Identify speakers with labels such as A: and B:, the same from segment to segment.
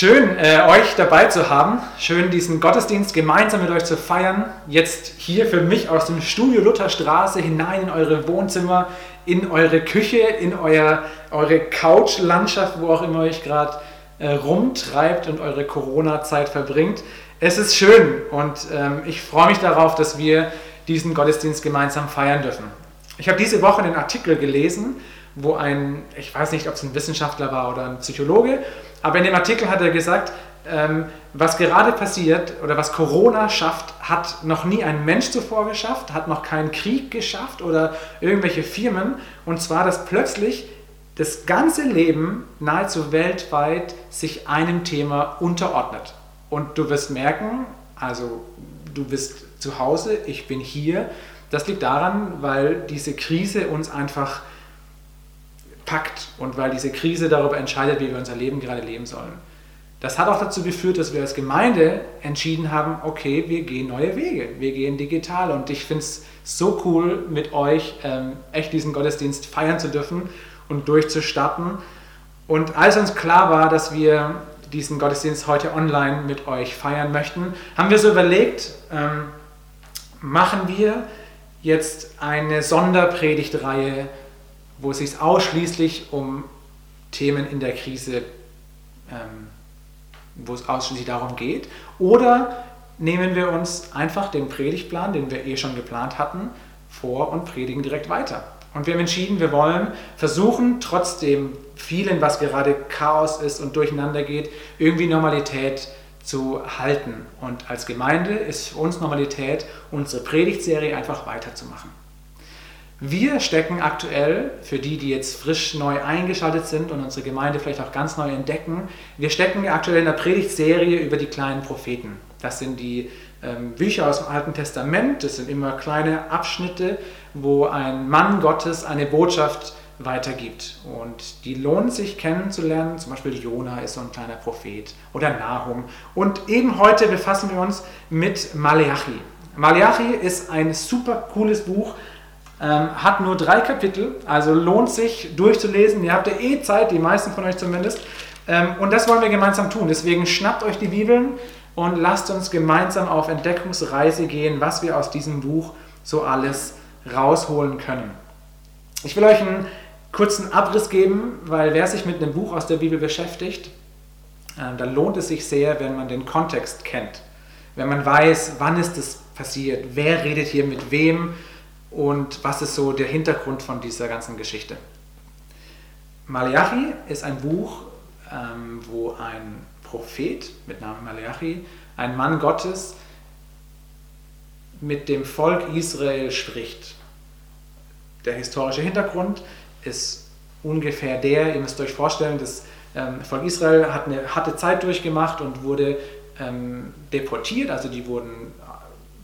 A: Schön, äh, euch dabei zu haben. Schön, diesen Gottesdienst gemeinsam mit euch zu feiern. Jetzt hier für mich aus dem Studio Lutherstraße hinein in eure Wohnzimmer, in eure Küche, in euer, eure Couchlandschaft, wo auch immer euch gerade äh, rumtreibt und eure Corona-Zeit verbringt. Es ist schön und ähm, ich freue mich darauf, dass wir diesen Gottesdienst gemeinsam feiern dürfen. Ich habe diese Woche einen Artikel gelesen, wo ein, ich weiß nicht, ob es ein Wissenschaftler war oder ein Psychologe, aber in dem Artikel hat er gesagt, ähm, was gerade passiert oder was Corona schafft, hat noch nie ein Mensch zuvor geschafft, hat noch keinen Krieg geschafft oder irgendwelche Firmen. Und zwar, dass plötzlich das ganze Leben nahezu weltweit sich einem Thema unterordnet. Und du wirst merken, also du bist zu Hause, ich bin hier. Das liegt daran, weil diese Krise uns einfach packt und weil diese Krise darüber entscheidet, wie wir unser Leben gerade leben sollen. Das hat auch dazu geführt, dass wir als Gemeinde entschieden haben, okay, wir gehen neue Wege, wir gehen digital und ich finde es so cool, mit euch ähm, echt diesen Gottesdienst feiern zu dürfen und durchzustarten. Und als uns klar war, dass wir diesen Gottesdienst heute online mit euch feiern möchten, haben wir so überlegt, ähm, machen wir jetzt eine Sonderpredigtreihe wo es sich ausschließlich um Themen in der Krise, ähm, wo es ausschließlich darum geht. Oder nehmen wir uns einfach den Predigtplan, den wir eh schon geplant hatten, vor und predigen direkt weiter. Und wir haben entschieden, wir wollen versuchen, trotzdem vielen, was gerade Chaos ist und durcheinander geht, irgendwie Normalität zu halten. Und als Gemeinde ist für uns Normalität, unsere Predigtserie einfach weiterzumachen. Wir stecken aktuell, für die, die jetzt frisch neu eingeschaltet sind und unsere Gemeinde vielleicht auch ganz neu entdecken, wir stecken aktuell in der Predigtserie über die kleinen Propheten. Das sind die ähm, Bücher aus dem Alten Testament, das sind immer kleine Abschnitte, wo ein Mann Gottes eine Botschaft weitergibt. Und die lohnen sich kennenzulernen. Zum Beispiel Jona ist so ein kleiner Prophet oder Nahum. Und eben heute befassen wir uns mit Maleachi. Maleachi ist ein super cooles Buch, ähm, hat nur drei Kapitel, also lohnt sich durchzulesen. Ihr habt ja eh Zeit, die meisten von euch zumindest. Ähm, und das wollen wir gemeinsam tun. Deswegen schnappt euch die Bibeln und lasst uns gemeinsam auf Entdeckungsreise gehen, was wir aus diesem Buch so alles rausholen können. Ich will euch einen kurzen Abriss geben, weil wer sich mit einem Buch aus der Bibel beschäftigt, äh, dann lohnt es sich sehr, wenn man den Kontext kennt. Wenn man weiß, wann ist es passiert, wer redet hier mit wem, und was ist so der Hintergrund von dieser ganzen Geschichte. Malachi ist ein Buch, ähm, wo ein Prophet mit Namen Malachi, ein Mann Gottes, mit dem Volk Israel spricht. Der historische Hintergrund ist ungefähr der, ihr müsst euch vorstellen, das ähm, Volk Israel hat eine harte Zeit durchgemacht und wurde ähm, deportiert, also die wurden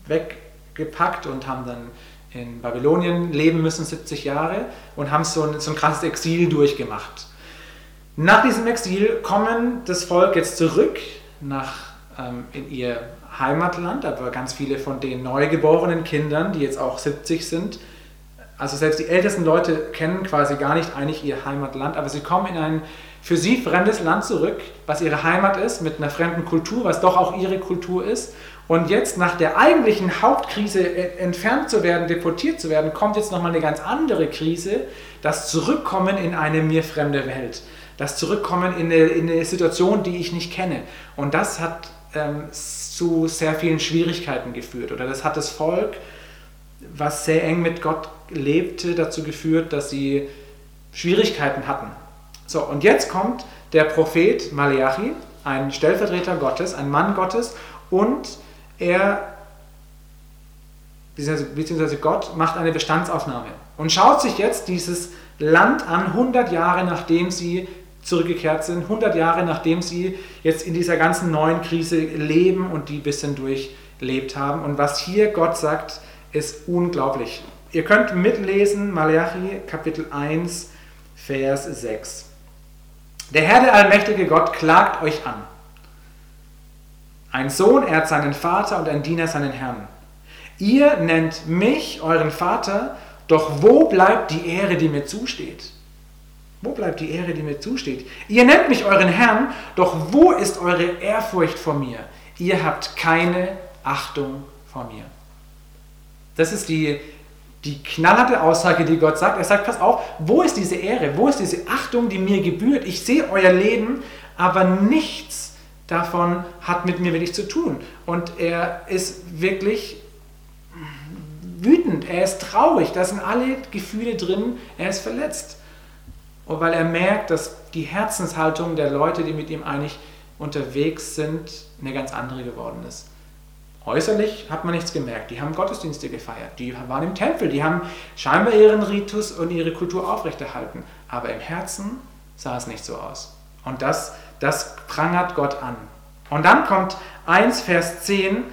A: weggepackt und haben dann in Babylonien leben müssen, 70 Jahre, und haben so ein, so ein krasses Exil durchgemacht. Nach diesem Exil kommen das Volk jetzt zurück nach, ähm, in ihr Heimatland, aber ganz viele von den neugeborenen Kindern, die jetzt auch 70 sind, also selbst die ältesten Leute kennen quasi gar nicht eigentlich ihr Heimatland, aber sie kommen in ein für sie fremdes Land zurück, was ihre Heimat ist, mit einer fremden Kultur, was doch auch ihre Kultur ist. Und jetzt nach der eigentlichen Hauptkrise entfernt zu werden, deportiert zu werden, kommt jetzt nochmal eine ganz andere Krise, das Zurückkommen in eine mir fremde Welt, das Zurückkommen in eine, in eine Situation, die ich nicht kenne. Und das hat ähm, zu sehr vielen Schwierigkeiten geführt. Oder das hat das Volk, was sehr eng mit Gott lebte, dazu geführt, dass sie Schwierigkeiten hatten so, und jetzt kommt der Prophet Malachi, ein Stellvertreter Gottes, ein Mann Gottes, und er, beziehungsweise Gott, macht eine Bestandsaufnahme und schaut sich jetzt dieses Land an, 100 Jahre nachdem sie zurückgekehrt sind, 100 Jahre nachdem sie jetzt in dieser ganzen neuen Krise leben und die ein bisschen durchlebt haben. Und was hier Gott sagt, ist unglaublich. Ihr könnt mitlesen, Malachi Kapitel 1, Vers 6. Der Herr, der allmächtige Gott, klagt euch an. Ein Sohn ehrt seinen Vater und ein Diener seinen Herrn. Ihr nennt mich euren Vater, doch wo bleibt die Ehre, die mir zusteht? Wo bleibt die Ehre, die mir zusteht? Ihr nennt mich euren Herrn, doch wo ist eure Ehrfurcht vor mir? Ihr habt keine Achtung vor mir. Das ist die, die knallharte Aussage, die Gott sagt. Er sagt, pass auf, wo ist diese Ehre? Wo ist diese Achtung, die mir gebührt? Ich sehe euer Leben, aber nichts davon hat mit mir wirklich zu tun. Und er ist wirklich wütend, er ist traurig, da sind alle Gefühle drin, er ist verletzt. Und weil er merkt, dass die Herzenshaltung der Leute, die mit ihm eigentlich unterwegs sind, eine ganz andere geworden ist. Äußerlich hat man nichts gemerkt. Die haben Gottesdienste gefeiert, die waren im Tempel, die haben scheinbar ihren Ritus und ihre Kultur aufrechterhalten. Aber im Herzen sah es nicht so aus. Und das, das prangert Gott an. Und dann kommt 1 Vers 10,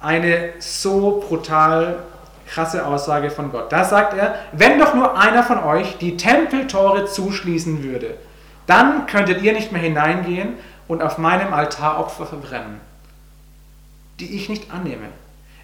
A: eine so brutal krasse Aussage von Gott. Da sagt er, wenn doch nur einer von euch die Tempeltore zuschließen würde, dann könntet ihr nicht mehr hineingehen und auf meinem Altar Opfer verbrennen, die ich nicht annehme.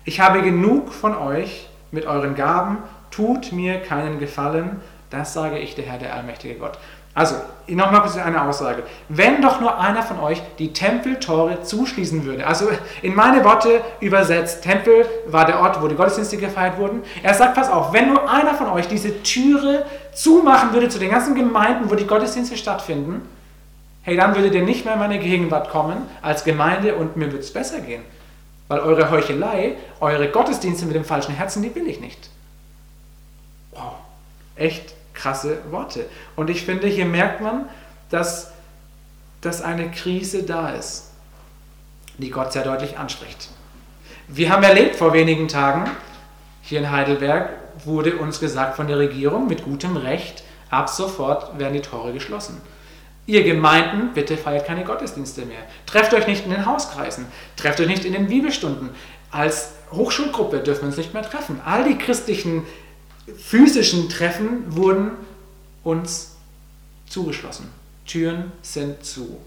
A: Ich habe genug von euch mit euren Gaben, tut mir keinen Gefallen, das sage ich der Herr, der allmächtige Gott. Also, nochmal kurz eine Aussage. Wenn doch nur einer von euch die Tempeltore zuschließen würde, also in meine Worte übersetzt, Tempel war der Ort, wo die Gottesdienste gefeiert wurden. Er sagt, pass auf, wenn nur einer von euch diese Türe zumachen würde zu den ganzen Gemeinden, wo die Gottesdienste stattfinden, hey, dann würdet ihr nicht mehr in meine Gegenwart kommen als Gemeinde und mir würde es besser gehen. Weil eure Heuchelei, eure Gottesdienste mit dem falschen Herzen, die will ich nicht. Wow, echt krasse Worte. Und ich finde, hier merkt man, dass, dass eine Krise da ist, die Gott sehr deutlich anspricht. Wir haben erlebt vor wenigen Tagen, hier in Heidelberg wurde uns gesagt von der Regierung mit gutem Recht, ab sofort werden die Tore geschlossen. Ihr Gemeinden, bitte feiert keine Gottesdienste mehr. Trefft euch nicht in den Hauskreisen. Trefft euch nicht in den Bibelstunden. Als Hochschulgruppe dürfen wir uns nicht mehr treffen. All die christlichen physischen Treffen wurden uns zugeschlossen. Türen sind zu.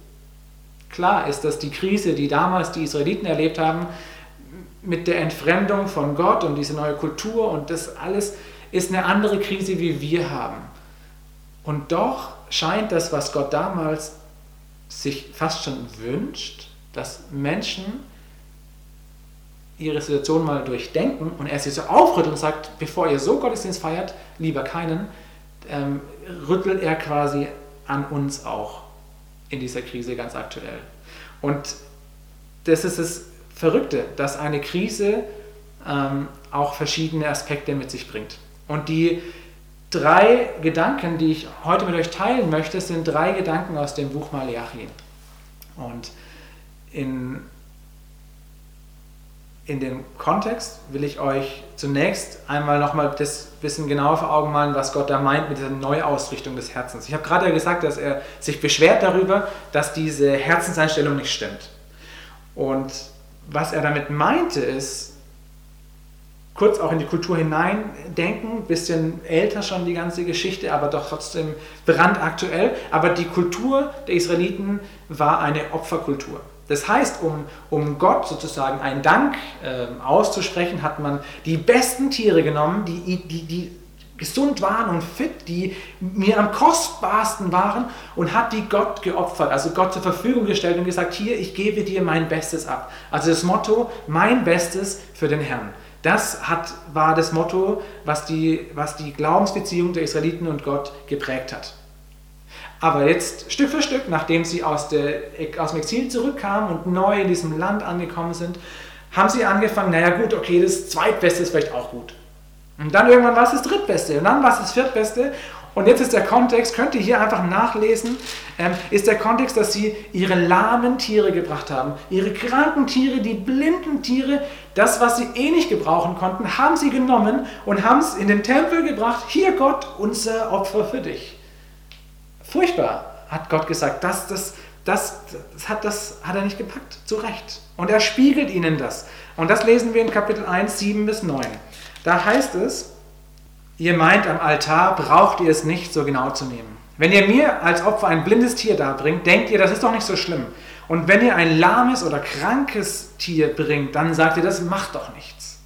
A: Klar ist, dass die Krise, die damals die Israeliten erlebt haben, mit der Entfremdung von Gott und diese neue Kultur und das alles ist eine andere Krise, wie wir haben. Und doch scheint das, was Gott damals sich fast schon wünscht, dass Menschen ihre Situation mal durchdenken und er sie so aufrüttelt und sagt, bevor ihr so Gottesdienst feiert, lieber keinen, ähm, rüttelt er quasi an uns auch in dieser Krise ganz aktuell. Und das ist das Verrückte, dass eine Krise ähm, auch verschiedene Aspekte mit sich bringt. Und die drei Gedanken, die ich heute mit euch teilen möchte, sind drei Gedanken aus dem Buch Malachi. Und in in dem Kontext will ich euch zunächst einmal nochmal das bisschen genauer vor Augen malen, was Gott da meint mit dieser Neuausrichtung des Herzens. Ich habe gerade ja gesagt, dass er sich beschwert darüber, dass diese Herzenseinstellung nicht stimmt. Und was er damit meinte, ist, kurz auch in die Kultur hineindenken, bisschen älter schon die ganze Geschichte, aber doch trotzdem brandaktuell. Aber die Kultur der Israeliten war eine Opferkultur. Das heißt, um, um Gott sozusagen einen Dank äh, auszusprechen, hat man die besten Tiere genommen, die, die, die gesund waren und fit, die mir am kostbarsten waren und hat die Gott geopfert, also Gott zur Verfügung gestellt und gesagt, hier, ich gebe dir mein Bestes ab. Also das Motto, mein Bestes für den Herrn. Das hat, war das Motto, was die, was die Glaubensbeziehung der Israeliten und Gott geprägt hat. Aber jetzt Stück für Stück, nachdem sie aus, der, aus dem Exil zurückkamen und neu in diesem Land angekommen sind, haben sie angefangen, naja gut, okay, das Zweitbeste ist vielleicht auch gut. Und dann irgendwann war es das Drittbeste und dann war es das Viertbeste. Und jetzt ist der Kontext, könnt ihr hier einfach nachlesen, ähm, ist der Kontext, dass sie ihre lahmen Tiere gebracht haben. Ihre kranken Tiere, die blinden Tiere, das, was sie eh nicht gebrauchen konnten, haben sie genommen und haben es in den Tempel gebracht. Hier Gott, unser Opfer für dich. Furchtbar, hat Gott gesagt. Das, das, das, das, hat, das hat er nicht gepackt. Zu Recht. Und er spiegelt ihnen das. Und das lesen wir in Kapitel 1, 7 bis 9. Da heißt es, ihr meint, am Altar braucht ihr es nicht so genau zu nehmen. Wenn ihr mir als Opfer ein blindes Tier darbringt, denkt ihr, das ist doch nicht so schlimm. Und wenn ihr ein lahmes oder krankes Tier bringt, dann sagt ihr, das macht doch nichts.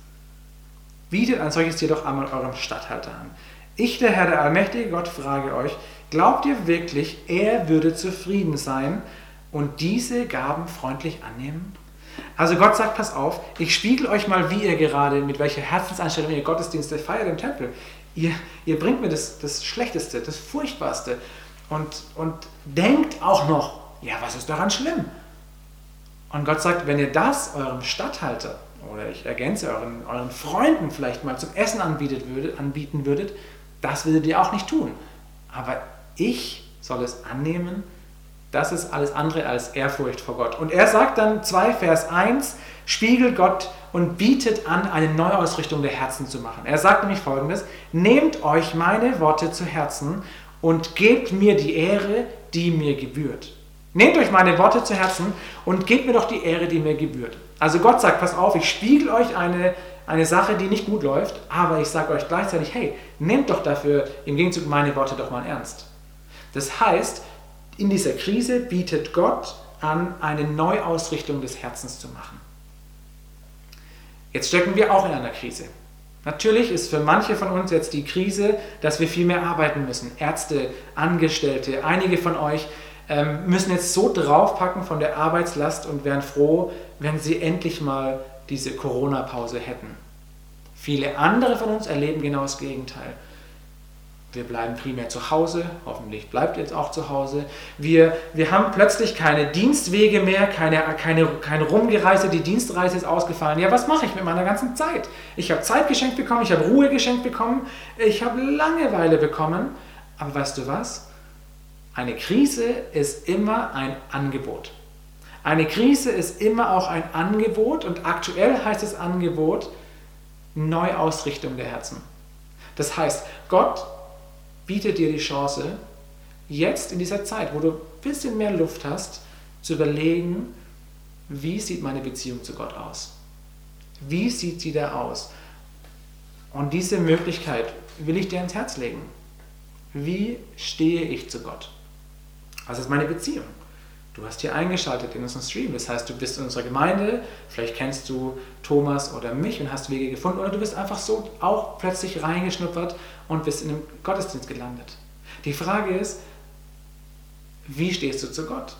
A: Bietet ein solches Tier doch einmal eurem Statthalter an. Ich, der Herr, der allmächtige Gott, frage euch, Glaubt ihr wirklich, er würde zufrieden sein und diese Gaben freundlich annehmen? Also Gott sagt, pass auf, ich spiegel euch mal, wie ihr gerade, mit welcher Herzenseinstellung ihr Gottesdienste feiert im Tempel. Ihr, ihr bringt mir das, das Schlechteste, das Furchtbarste und, und denkt auch noch, ja, was ist daran schlimm? Und Gott sagt, wenn ihr das eurem Statthalter oder ich ergänze euren, euren Freunden vielleicht mal zum Essen würdet, anbieten würdet, das würdet ihr auch nicht tun. Aber ich soll es annehmen, das ist alles andere als Ehrfurcht vor Gott. Und er sagt dann 2 Vers 1, spiegelt Gott und bietet an, eine Neuausrichtung der Herzen zu machen. Er sagt nämlich folgendes, nehmt euch meine Worte zu Herzen und gebt mir die Ehre, die mir gebührt. Nehmt euch meine Worte zu Herzen und gebt mir doch die Ehre, die mir gebührt. Also Gott sagt, pass auf, ich spiegel euch eine, eine Sache, die nicht gut läuft, aber ich sage euch gleichzeitig, hey, nehmt doch dafür im Gegenzug meine Worte doch mal ernst. Das heißt, in dieser Krise bietet Gott an, eine Neuausrichtung des Herzens zu machen. Jetzt stecken wir auch in einer Krise. Natürlich ist für manche von uns jetzt die Krise, dass wir viel mehr arbeiten müssen. Ärzte, Angestellte, einige von euch ähm, müssen jetzt so draufpacken von der Arbeitslast und wären froh, wenn sie endlich mal diese Corona-Pause hätten. Viele andere von uns erleben genau das Gegenteil. Wir bleiben primär zu Hause, hoffentlich bleibt jetzt auch zu Hause. Wir, wir haben plötzlich keine Dienstwege mehr, keine, keine, keine Rumgereise, die Dienstreise ist ausgefallen. Ja, was mache ich mit meiner ganzen Zeit? Ich habe Zeit geschenkt bekommen, ich habe Ruhe geschenkt bekommen, ich habe Langeweile bekommen. Aber weißt du was? Eine Krise ist immer ein Angebot. Eine Krise ist immer auch ein Angebot und aktuell heißt das Angebot Neuausrichtung der Herzen. Das heißt, Gott bietet dir die Chance, jetzt in dieser Zeit, wo du ein bisschen mehr Luft hast, zu überlegen, wie sieht meine Beziehung zu Gott aus? Wie sieht sie da aus? Und diese Möglichkeit will ich dir ins Herz legen. Wie stehe ich zu Gott? Was ist meine Beziehung? Du hast hier eingeschaltet in unseren Stream. Das heißt, du bist in unserer Gemeinde, vielleicht kennst du Thomas oder mich und hast Wege gefunden, oder du bist einfach so auch plötzlich reingeschnuppert und bist in einem Gottesdienst gelandet. Die Frage ist, wie stehst du zu Gott?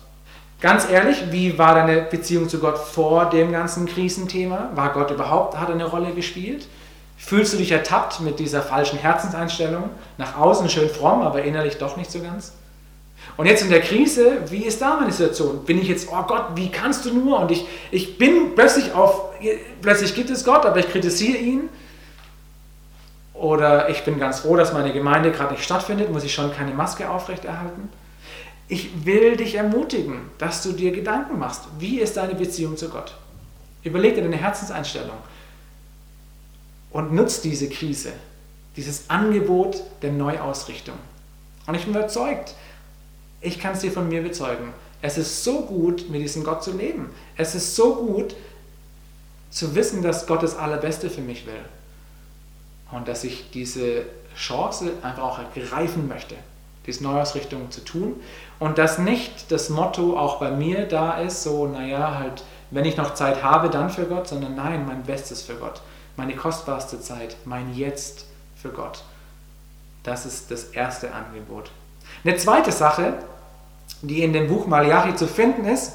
A: Ganz ehrlich, wie war deine Beziehung zu Gott vor dem ganzen Krisenthema? War Gott überhaupt, hat er eine Rolle gespielt? Fühlst du dich ertappt mit dieser falschen Herzenseinstellung? Nach außen schön fromm, aber innerlich doch nicht so ganz? Und jetzt in der Krise, wie ist da meine Situation? Bin ich jetzt, oh Gott, wie kannst du nur? Und ich, ich bin plötzlich auf, plötzlich gibt es Gott, aber ich kritisiere ihn. Oder ich bin ganz froh, dass meine Gemeinde gerade nicht stattfindet, muss ich schon keine Maske aufrechterhalten. Ich will dich ermutigen, dass du dir Gedanken machst. Wie ist deine Beziehung zu Gott? Überleg dir deine Herzenseinstellung und nutz diese Krise, dieses Angebot der Neuausrichtung. Und ich bin überzeugt, ich kann es dir von mir bezeugen. Es ist so gut, mit diesem Gott zu leben. Es ist so gut zu wissen, dass Gott das Allerbeste für mich will. Und dass ich diese Chance einfach auch ergreifen möchte, diese Neuausrichtung zu tun. Und dass nicht das Motto auch bei mir da ist, so, naja, halt, wenn ich noch Zeit habe, dann für Gott, sondern nein, mein Bestes für Gott. Meine kostbarste Zeit, mein Jetzt für Gott. Das ist das erste Angebot. Eine zweite Sache, die in dem Buch Malachi zu finden ist,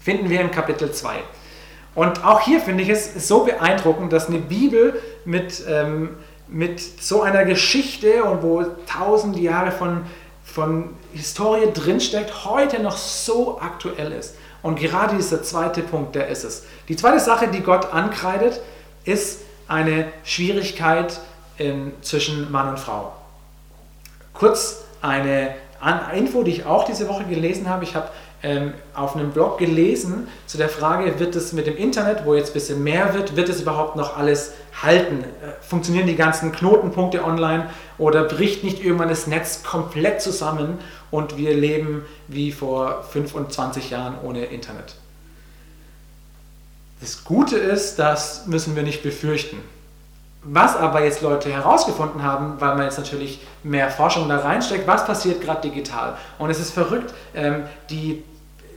A: finden wir im Kapitel 2. Und auch hier finde ich es so beeindruckend, dass eine Bibel mit, ähm, mit so einer Geschichte und wo tausend Jahre von, von Historie drinsteckt, heute noch so aktuell ist. Und gerade dieser zweite Punkt, der ist es. Die zweite Sache, die Gott ankreidet, ist eine Schwierigkeit in, zwischen Mann und Frau. Kurz eine Info, die ich auch diese Woche gelesen habe. Ich habe ähm, auf einem Blog gelesen zu der Frage, wird es mit dem Internet, wo jetzt ein bisschen mehr wird, wird es überhaupt noch alles halten? Äh, funktionieren die ganzen Knotenpunkte online oder bricht nicht irgendwann das Netz komplett zusammen und wir leben wie vor 25 Jahren ohne Internet? Das Gute ist, das müssen wir nicht befürchten. Was aber jetzt Leute herausgefunden haben, weil man jetzt natürlich mehr Forschung da reinsteckt, was passiert gerade digital. Und es ist verrückt, ähm, die,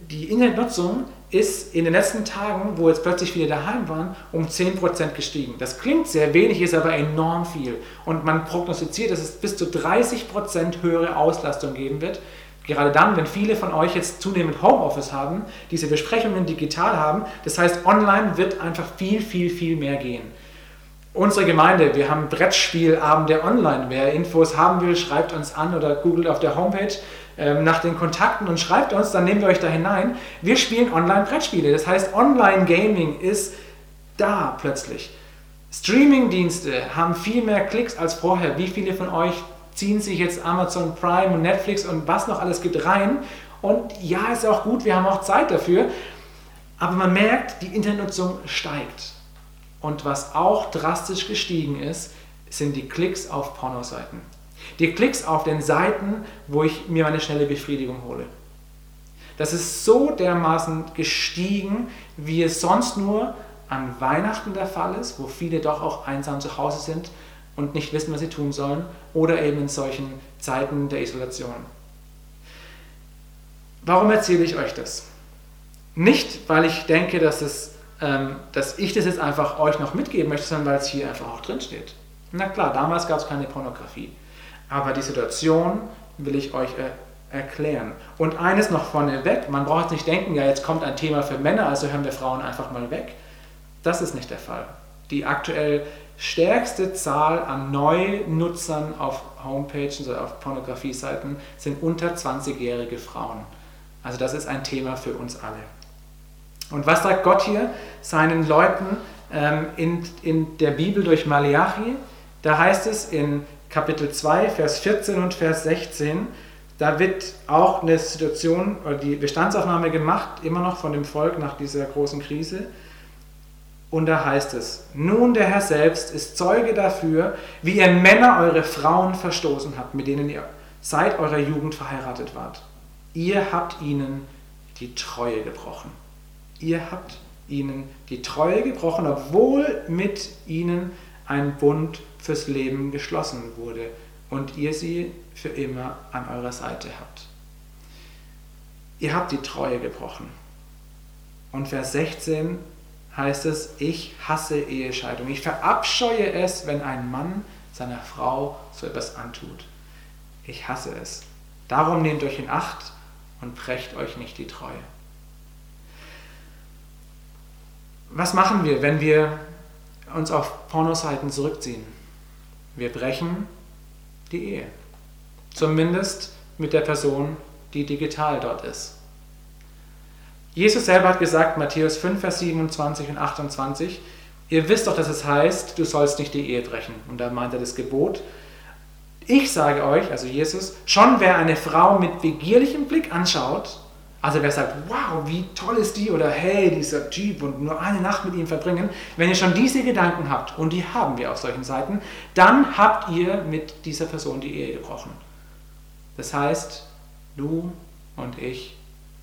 A: die Internetnutzung ist in den letzten Tagen, wo jetzt plötzlich viele daheim waren, um 10% gestiegen. Das klingt sehr wenig, ist aber enorm viel. Und man prognostiziert, dass es bis zu 30% höhere Auslastung geben wird. Gerade dann, wenn viele von euch jetzt zunehmend Homeoffice haben, diese Besprechungen digital haben. Das heißt, online wird einfach viel, viel, viel mehr gehen. Unsere Gemeinde, wir haben Brettspielabende online. Wer Infos haben will, schreibt uns an oder googelt auf der Homepage nach den Kontakten und schreibt uns, dann nehmen wir euch da hinein. Wir spielen online Brettspiele. Das heißt, Online Gaming ist da plötzlich. Streaming-Dienste haben viel mehr Klicks als vorher. Wie viele von euch ziehen sich jetzt Amazon Prime und Netflix und was noch alles gibt rein? Und ja, ist auch gut, wir haben auch Zeit dafür. Aber man merkt, die Internetnutzung steigt. Und was auch drastisch gestiegen ist, sind die Klicks auf Pornoseiten. Die Klicks auf den Seiten, wo ich mir meine schnelle Befriedigung hole. Das ist so dermaßen gestiegen, wie es sonst nur an Weihnachten der Fall ist, wo viele doch auch einsam zu Hause sind und nicht wissen, was sie tun sollen, oder eben in solchen Zeiten der Isolation. Warum erzähle ich euch das? Nicht, weil ich denke, dass, es, ähm, dass ich das jetzt einfach euch noch mitgeben möchte, sondern weil es hier einfach auch drin steht. Na klar, damals gab es keine Pornografie. Aber die Situation will ich euch äh, erklären. Und eines noch vorneweg, man braucht nicht denken, ja, jetzt kommt ein Thema für Männer, also hören wir Frauen einfach mal weg. Das ist nicht der Fall. Die aktuell stärkste Zahl an Neunutzern auf Homepages oder auf Pornografie-Seiten sind unter 20-jährige Frauen. Also das ist ein Thema für uns alle. Und was sagt Gott hier seinen Leuten ähm, in, in der Bibel durch Malachi? Da heißt es in Kapitel 2, Vers 14 und Vers 16, da wird auch eine Situation oder die Bestandsaufnahme gemacht, immer noch von dem Volk nach dieser großen Krise. Und da heißt es, nun der Herr selbst ist Zeuge dafür, wie ihr Männer eure Frauen verstoßen habt, mit denen ihr seit eurer Jugend verheiratet wart. Ihr habt ihnen die Treue gebrochen. Ihr habt ihnen die Treue gebrochen, obwohl mit ihnen ein Bund fürs Leben geschlossen wurde und ihr sie für immer an eurer Seite habt. Ihr habt die Treue gebrochen. Und Vers 16 heißt es, ich hasse Ehescheidung. Ich verabscheue es, wenn ein Mann seiner Frau so etwas antut. Ich hasse es. Darum nehmt euch in Acht und brecht euch nicht die Treue. Was machen wir, wenn wir uns auf Pornoseiten zurückziehen? Wir brechen die Ehe. Zumindest mit der Person, die digital dort ist. Jesus selber hat gesagt, Matthäus 5, Vers 27 und 28, ihr wisst doch, dass es heißt, du sollst nicht die Ehe brechen. Und da meint er das Gebot. Ich sage euch, also Jesus, schon wer eine Frau mit begierlichem Blick anschaut, also wer sagt, wow, wie toll ist die oder hey, dieser Typ und nur eine Nacht mit ihm verbringen, wenn ihr schon diese Gedanken habt, und die haben wir auf solchen Seiten, dann habt ihr mit dieser Person die Ehe gebrochen. Das heißt, du und ich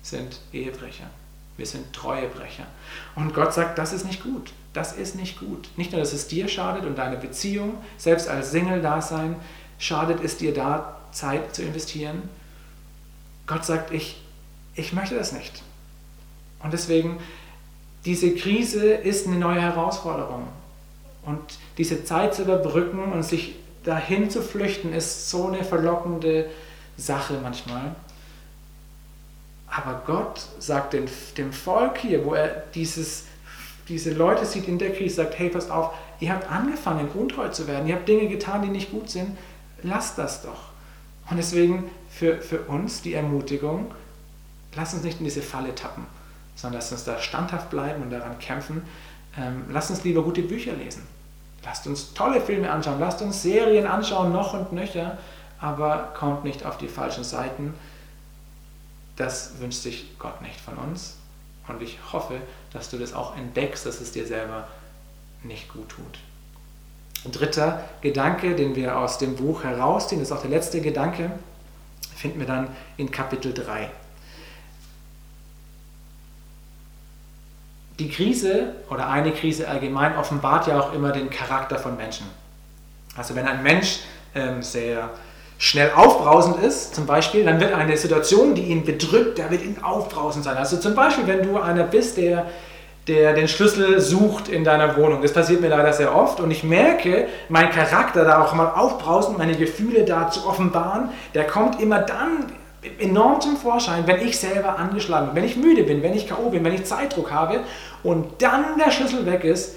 A: sind Ehebrecher. Wir sind Treuebrecher. Und Gott sagt, das ist nicht gut. Das ist nicht gut. Nicht nur, dass es dir schadet und deine Beziehung, selbst als Single-Dasein, schadet es dir da, Zeit zu investieren. Gott sagt, ich ich möchte das nicht. Und deswegen, diese Krise ist eine neue Herausforderung. Und diese Zeit zu überbrücken und sich dahin zu flüchten, ist so eine verlockende Sache manchmal. Aber Gott sagt dem, dem Volk hier, wo er dieses, diese Leute sieht in der Krise, sagt, hey, passt auf, ihr habt angefangen, untreu zu werden, ihr habt Dinge getan, die nicht gut sind, lasst das doch. Und deswegen für, für uns die Ermutigung, Lass uns nicht in diese Falle tappen, sondern lass uns da standhaft bleiben und daran kämpfen. Ähm, lasst uns lieber gute Bücher lesen. Lasst uns tolle Filme anschauen. Lasst uns Serien anschauen, noch und nöcher. Aber kommt nicht auf die falschen Seiten. Das wünscht sich Gott nicht von uns. Und ich hoffe, dass du das auch entdeckst, dass es dir selber nicht gut tut. Dritter Gedanke, den wir aus dem Buch herausziehen, ist auch der letzte Gedanke, finden wir dann in Kapitel 3. die Krise oder eine Krise allgemein offenbart ja auch immer den Charakter von Menschen. Also wenn ein Mensch ähm, sehr schnell aufbrausend ist, zum Beispiel, dann wird eine Situation, die ihn bedrückt, da wird ihn aufbrausend sein. Also zum Beispiel, wenn du einer bist, der, der den Schlüssel sucht in deiner Wohnung. Das passiert mir leider sehr oft und ich merke, mein Charakter da auch mal aufbrausend, meine Gefühle da zu offenbaren, der kommt immer dann enorm zum Vorschein, wenn ich selber angeschlagen bin, wenn ich müde bin, wenn ich K.O. bin, wenn ich Zeitdruck habe und dann der Schlüssel weg ist,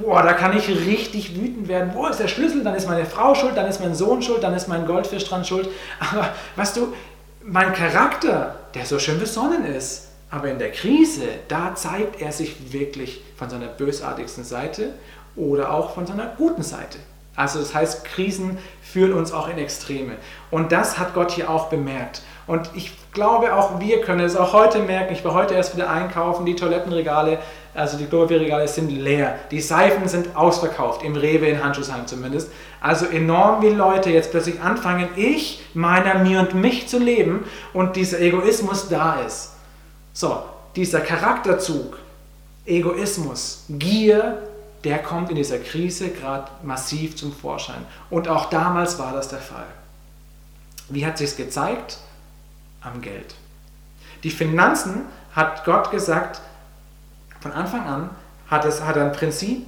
A: boah, da kann ich richtig wütend werden. Wo ist der Schlüssel? Dann ist meine Frau schuld, dann ist mein Sohn schuld, dann ist mein Goldfisch dran schuld. Aber weißt du, mein Charakter, der so schön besonnen ist, aber in der Krise, da zeigt er sich wirklich von seiner bösartigsten Seite oder auch von seiner guten Seite. Also das heißt, Krisen führen uns auch in Extreme. Und das hat Gott hier auch bemerkt. Und ich glaube, auch wir können es auch heute merken. Ich war heute erst wieder einkaufen, die Toilettenregale, also die Klobierregale sind leer. Die Seifen sind ausverkauft, im Rewe in Handschuhsheim zumindest. Also enorm wie Leute jetzt plötzlich anfangen, ich, meiner, mir und mich zu leben und dieser Egoismus da ist. So, dieser Charakterzug, Egoismus, Gier, der kommt in dieser Krise gerade massiv zum Vorschein. Und auch damals war das der Fall. Wie hat sich gezeigt? Am Geld. Die Finanzen hat Gott gesagt, von Anfang an hat, es, hat er ein Prinzip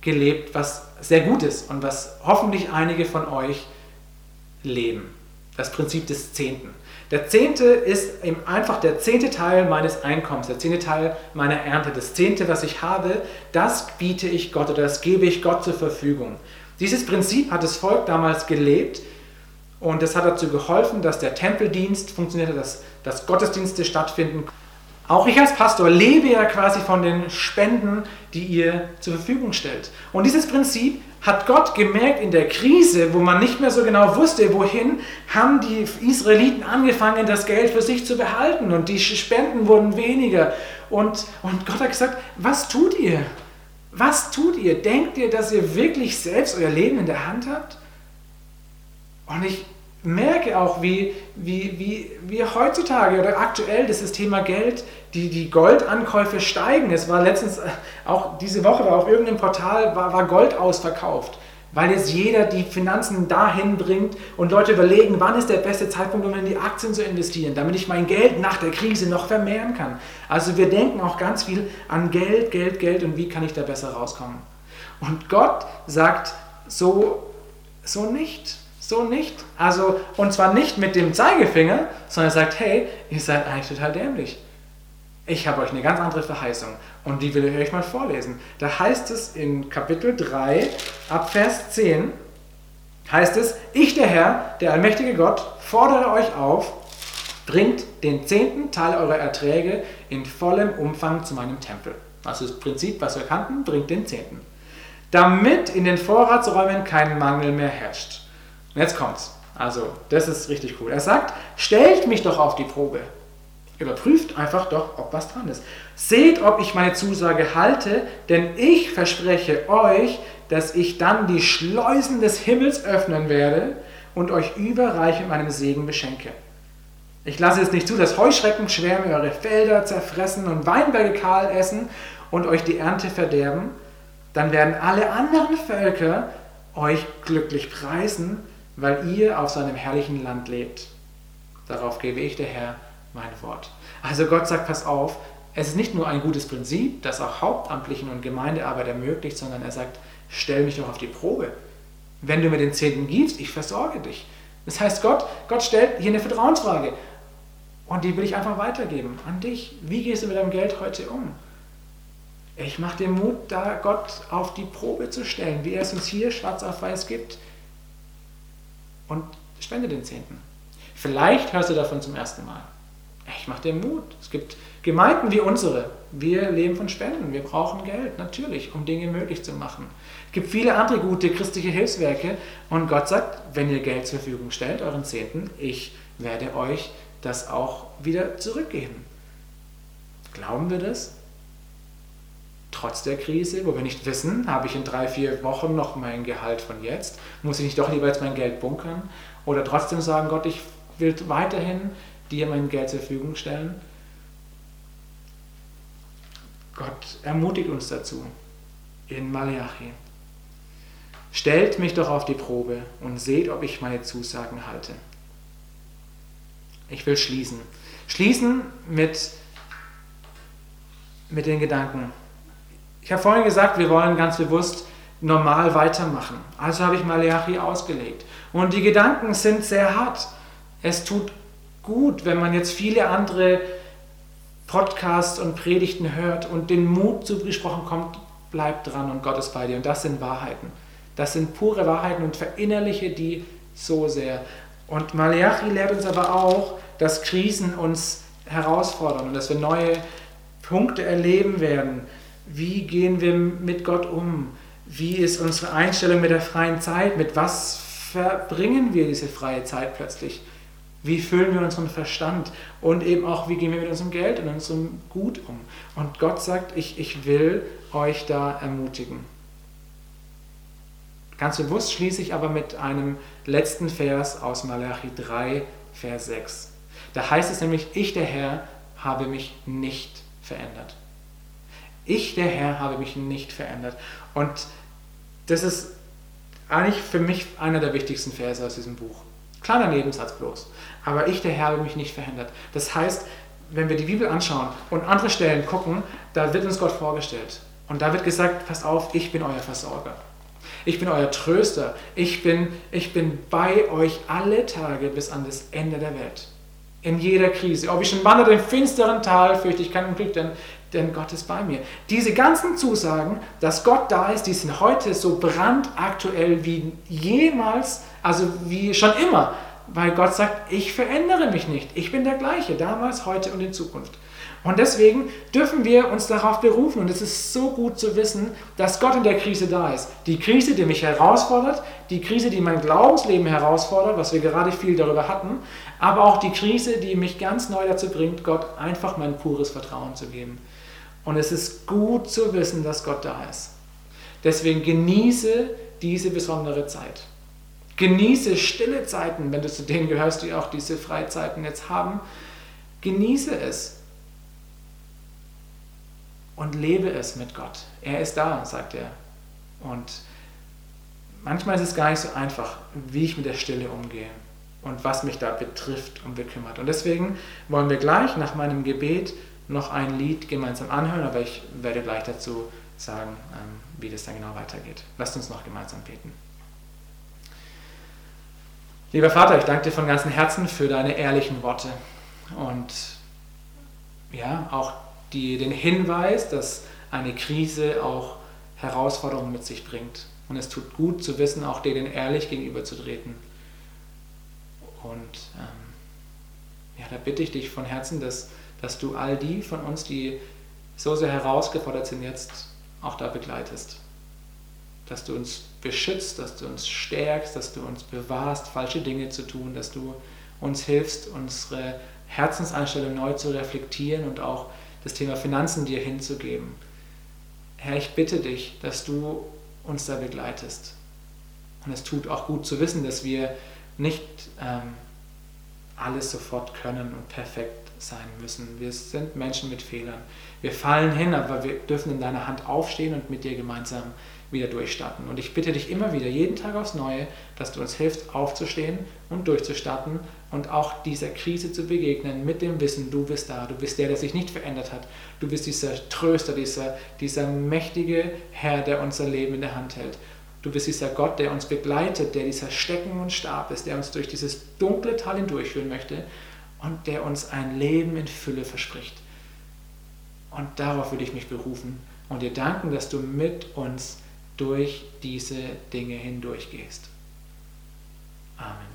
A: gelebt, was sehr gut ist und was hoffentlich einige von euch leben. Das Prinzip des Zehnten. Der Zehnte ist einfach der zehnte Teil meines Einkommens, der zehnte Teil meiner Ernte. Das Zehnte, was ich habe, das biete ich Gott oder das gebe ich Gott zur Verfügung. Dieses Prinzip hat das Volk damals gelebt und das hat dazu geholfen, dass der Tempeldienst funktionierte, dass, dass Gottesdienste stattfinden. Auch ich als Pastor lebe ja quasi von den Spenden, die ihr zur Verfügung stellt. Und dieses Prinzip hat Gott gemerkt in der Krise, wo man nicht mehr so genau wusste, wohin, haben die Israeliten angefangen, das Geld für sich zu behalten und die Spenden wurden weniger. Und, und Gott hat gesagt, was tut ihr? Was tut ihr? Denkt ihr, dass ihr wirklich selbst euer Leben in der Hand habt? Und ich merke auch, wie, wie, wie, wie heutzutage oder aktuell dieses Thema Geld, die, die Goldankäufe steigen. Es war letztens, äh, auch diese Woche auf irgendeinem Portal, war, war Gold ausverkauft, weil jetzt jeder die Finanzen dahin bringt und Leute überlegen, wann ist der beste Zeitpunkt, um in die Aktien zu investieren, damit ich mein Geld nach der Krise noch vermehren kann. Also wir denken auch ganz viel an Geld, Geld, Geld und wie kann ich da besser rauskommen. Und Gott sagt so, so nicht. So nicht. Also, und zwar nicht mit dem Zeigefinger, sondern er sagt, hey, ihr seid eigentlich total dämlich. Ich habe euch eine ganz andere Verheißung und die will ich euch mal vorlesen. Da heißt es in Kapitel 3 ab Vers 10, heißt es, ich der Herr, der allmächtige Gott, fordere euch auf, bringt den zehnten Teil eurer Erträge in vollem Umfang zu meinem Tempel. Also das Prinzip, was wir kannten, bringt den zehnten. Damit in den Vorratsräumen kein Mangel mehr herrscht. Und jetzt kommt's. Also, das ist richtig cool. Er sagt, stellt mich doch auf die Probe. Überprüft einfach doch, ob was dran ist. Seht, ob ich meine Zusage halte, denn ich verspreche euch, dass ich dann die Schleusen des Himmels öffnen werde und euch überreich mit meinem Segen beschenke. Ich lasse es nicht zu, dass Heuschrecken Schwärme eure Felder zerfressen und Weinberge kahl essen und euch die Ernte verderben. Dann werden alle anderen Völker euch glücklich preisen, weil ihr auf seinem herrlichen Land lebt. Darauf gebe ich der Herr mein Wort. Also Gott sagt, pass auf, es ist nicht nur ein gutes Prinzip, das auch Hauptamtlichen und Gemeindearbeit ermöglicht, sondern er sagt, stell mich doch auf die Probe. Wenn du mir den Zehnten gibst, ich versorge dich. Das heißt, Gott, Gott stellt hier eine Vertrauensfrage. Und die will ich einfach weitergeben an dich. Wie gehst du mit deinem Geld heute um? Ich mache dir Mut, da Gott auf die Probe zu stellen, wie er es uns hier schwarz auf weiß gibt und spende den Zehnten. Vielleicht hörst du davon zum ersten Mal. Ich mache dir Mut. Es gibt Gemeinden wie unsere. Wir leben von Spenden. Wir brauchen Geld, natürlich, um Dinge möglich zu machen. Es gibt viele andere gute christliche Hilfswerke. Und Gott sagt, wenn ihr Geld zur Verfügung stellt, euren Zehnten, ich werde euch das auch wieder zurückgeben. Glauben wir das? Trotz der Krise, wo wir nicht wissen, habe ich in drei, vier Wochen noch mein Gehalt von jetzt, muss ich nicht doch jetzt mein Geld bunkern oder trotzdem sagen, Gott, ich will weiterhin dir mein Geld zur Verfügung stellen. Gott ermutigt uns dazu in Malachi. stellt mich doch auf die Probe und seht, ob ich meine Zusagen halte. Ich will schließen. Schließen mit, mit den Gedanken. Ich habe vorhin gesagt, wir wollen ganz bewusst normal weitermachen. Also habe ich Malachi ausgelegt. Und die Gedanken sind sehr hart. Es tut gut, wenn man jetzt viele andere Podcasts und Predigten hört und den Mut zugesprochen kommt, bleib dran und Gott ist bei dir. Und das sind Wahrheiten. Das sind pure Wahrheiten und verinnerliche die so sehr. Und Malachi lehrt uns aber auch, dass Krisen uns herausfordern und dass wir neue Punkte erleben werden. Wie gehen wir mit Gott um? Wie ist unsere Einstellung mit der freien Zeit? Mit was verbringen wir diese freie Zeit plötzlich? Wie füllen wir unseren Verstand? Und eben auch, wie gehen wir mit unserem Geld und unserem Gut um? Und Gott sagt, ich, ich will euch da ermutigen. Ganz bewusst schließe ich aber mit einem letzten Vers aus Malachi 3, Vers 6. Da heißt es nämlich, ich der Herr habe mich nicht verändert. Ich der Herr habe mich nicht verändert. Und das ist eigentlich für mich einer der wichtigsten Verse aus diesem Buch. Kleiner Nebensatz bloß. Aber ich der Herr habe mich nicht verändert. Das heißt, wenn wir die Bibel anschauen und andere Stellen gucken, da wird uns Gott vorgestellt. Und da wird gesagt, passt auf, ich bin euer Versorger. Ich bin euer Tröster. Ich bin, ich bin bei euch alle Tage bis an das Ende der Welt. In jeder Krise. Ob ich schon wandere im finsteren Tal, fürchte ich keinen Glück, denn, denn Gott ist bei mir. Diese ganzen Zusagen, dass Gott da ist, die sind heute so brandaktuell wie jemals, also wie schon immer. Weil Gott sagt, ich verändere mich nicht. Ich bin der gleiche, damals, heute und in Zukunft. Und deswegen dürfen wir uns darauf berufen. Und es ist so gut zu wissen, dass Gott in der Krise da ist. Die Krise, die mich herausfordert, die Krise, die mein Glaubensleben herausfordert, was wir gerade viel darüber hatten, aber auch die Krise, die mich ganz neu dazu bringt, Gott einfach mein pures Vertrauen zu geben. Und es ist gut zu wissen, dass Gott da ist. Deswegen genieße diese besondere Zeit. Genieße stille Zeiten, wenn du zu denen gehörst, die auch diese Freizeiten jetzt haben. Genieße es und lebe es mit Gott. Er ist da, sagt er. Und manchmal ist es gar nicht so einfach, wie ich mit der Stille umgehe und was mich da betrifft und bekümmert. Und deswegen wollen wir gleich nach meinem Gebet noch ein Lied gemeinsam anhören, aber ich werde gleich dazu sagen, ähm, wie das dann genau weitergeht. Lasst uns noch gemeinsam beten. Lieber Vater, ich danke dir von ganzem Herzen für deine ehrlichen Worte und ja, auch die, den Hinweis, dass eine Krise auch Herausforderungen mit sich bringt. Und es tut gut zu wissen, auch denen ehrlich gegenüberzutreten. Und ähm, ja, da bitte ich dich von Herzen, dass, dass du all die von uns, die so sehr herausgefordert sind, jetzt auch da begleitest. Dass du uns beschützt, dass du uns stärkst, dass du uns bewahrst, falsche Dinge zu tun, dass du uns hilfst, unsere Herzenseinstellung neu zu reflektieren und auch das Thema Finanzen dir hinzugeben. Herr, ich bitte dich, dass du uns da begleitest. Und es tut auch gut zu wissen, dass wir nicht ähm, alles sofort können und perfekt sein müssen. Wir sind Menschen mit Fehlern. Wir fallen hin, aber wir dürfen in deiner Hand aufstehen und mit dir gemeinsam wieder durchstarten. Und ich bitte dich immer wieder, jeden Tag aufs Neue, dass du uns hilfst, aufzustehen und durchzustarten und auch dieser Krise zu begegnen mit dem Wissen, du bist da, du bist der, der sich nicht verändert hat. Du bist dieser Tröster, dieser, dieser mächtige Herr, der unser Leben in der Hand hält. Du bist dieser Gott, der uns begleitet, der dieser Stecken und Stab ist, der uns durch dieses dunkle Tal hindurchführen möchte und der uns ein Leben in Fülle verspricht. Und darauf will ich mich berufen und dir danken, dass du mit uns durch diese Dinge hindurchgehst. Amen.